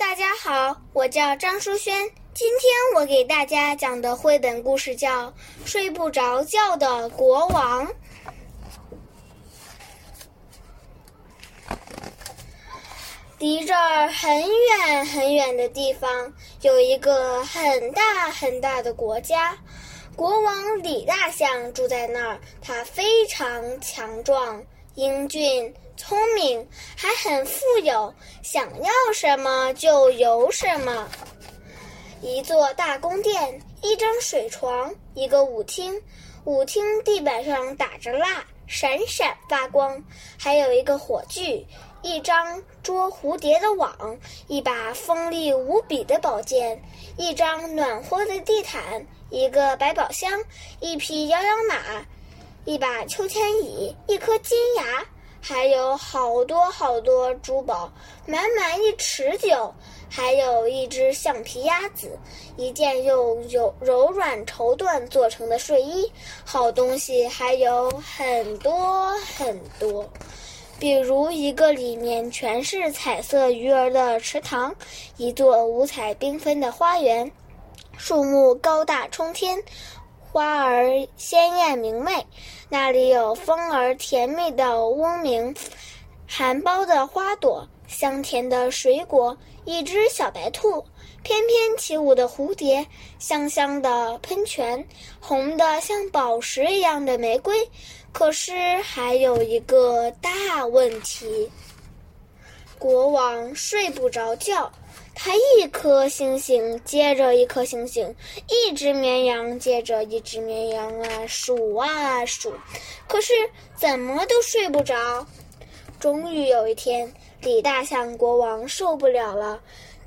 大家好，我叫张淑轩。今天我给大家讲的绘本故事叫《睡不着觉的国王》。离这儿很远很远的地方，有一个很大很大的国家。国王李大象住在那儿，他非常强壮、英俊、聪明，还很富有，想要什么就有什么。一座大宫殿，一张水床，一个舞厅，舞厅地板上打着蜡，闪闪发光，还有一个火炬。一张捉蝴蝶的网，一把锋利无比的宝剑，一张暖和的地毯，一个百宝箱，一匹摇摇马，一把秋千椅，一颗金牙，还有好多好多珠宝，满满一池酒，还有一只橡皮鸭子，一件用柔柔软绸缎做成的睡衣，好东西还有很多很多。比如一个里面全是彩色鱼儿的池塘，一座五彩缤纷的花园，树木高大冲天，花儿鲜艳明媚。那里有风儿甜蜜的嗡鸣，含苞的花朵，香甜的水果，一只小白兔，翩翩起舞的蝴蝶，香香的喷泉，红的像宝石一样的玫瑰。可是还有一个大问题，国王睡不着觉，他一颗星星接着一颗星星，一只绵羊接着一只绵羊啊数啊数，可是怎么都睡不着。终于有一天，李大象国王受不了了，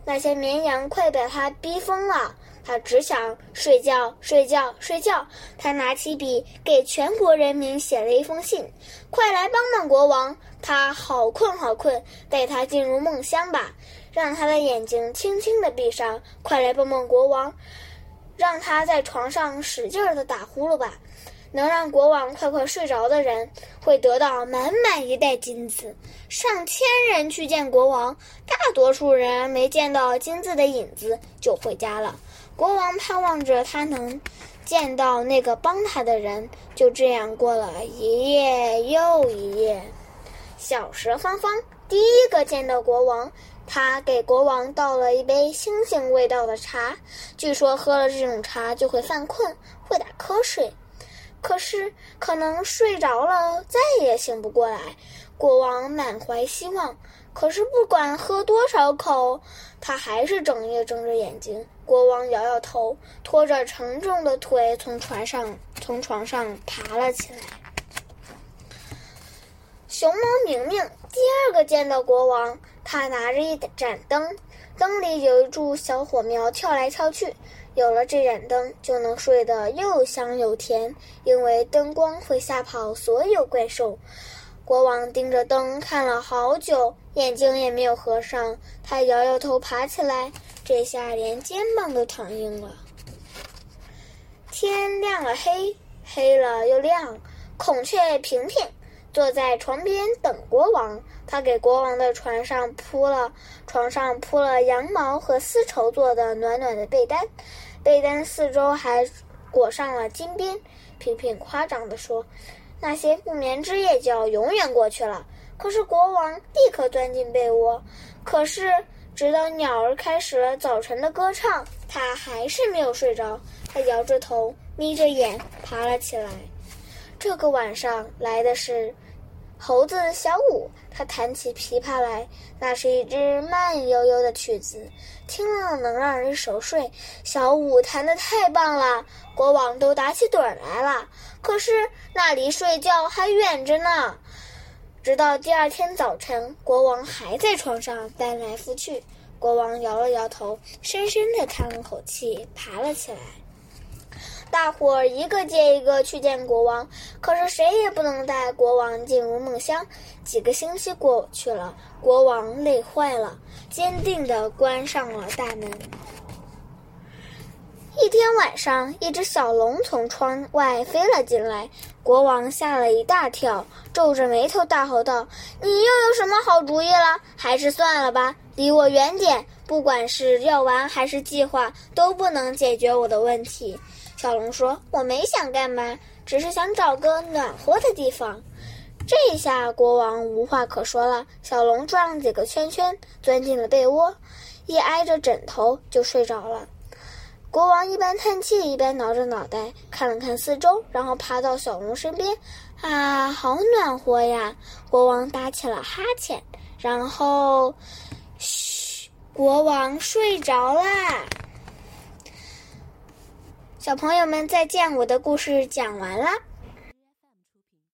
那些绵羊快把他逼疯了。他只想睡觉，睡觉，睡觉。他拿起笔，给全国人民写了一封信：“快来帮帮国王，他好困，好困，带他进入梦乡吧，让他的眼睛轻轻地闭上。快来帮帮国王，让他在床上使劲儿地打呼噜吧。能让国王快快睡着的人，会得到满满一袋金子。上千人去见国王，大多数人没见到金子的影子就回家了。”国王盼望着他能见到那个帮他的人，就这样过了一夜又一夜。小蛇芳芳第一个见到国王，他给国王倒了一杯星星味道的茶，据说喝了这种茶就会犯困，会打瞌睡。可是可能睡着了再也醒不过来。国王满怀希望。可是不管喝多少口，他还是整夜睁着眼睛。国王摇摇头，拖着沉重的腿从床上从床上爬了起来。熊猫明明第二个见到国王，他拿着一盏灯，灯里有一株小火苗跳来跳去。有了这盏灯，就能睡得又香又甜，因为灯光会吓跑所有怪兽。国王盯着灯看了好久，眼睛也没有合上。他摇摇头，爬起来，这下连肩膀都躺硬了。天亮了，黑黑了又亮。孔雀平平坐在床边等国王。他给国王的床上铺了床上铺了羊毛和丝绸做的暖暖的被单，被单四周还裹上了金边。平平夸张地说。那些不眠之夜就要永远过去了。可是国王立刻钻进被窝。可是直到鸟儿开始了早晨的歌唱，他还是没有睡着。他摇着头，眯着眼，爬了起来。这个晚上来的是猴子小五，他弹起琵琶来，那是一支慢悠悠的曲子，听了能让人熟睡。小五弹得太棒了，国王都打起盹来了。可是那离睡觉还远着呢。直到第二天早晨，国王还在床上翻来覆去。国王摇了摇头，深深地叹了口气，爬了起来。大伙儿一个接一个去见国王，可是谁也不能带国王进入梦乡。几个星期过去了，国王累坏了，坚定地关上了大门。一天晚上，一只小龙从窗外飞了进来，国王吓了一大跳，皱着眉头大吼道：“你又有什么好主意了？还是算了吧，离我远点！不管是药丸还是计划，都不能解决我的问题。”小龙说：“我没想干嘛，只是想找个暖和的地方。”这一下国王无话可说了。小龙转了几个圈圈，钻进了被窝，一挨着枕头就睡着了。国王一边叹气，一边挠着脑袋，看了看四周，然后爬到小龙身边。啊，好暖和呀！国王打起了哈欠，然后，嘘，国王睡着啦。小朋友们再见，我的故事讲完了。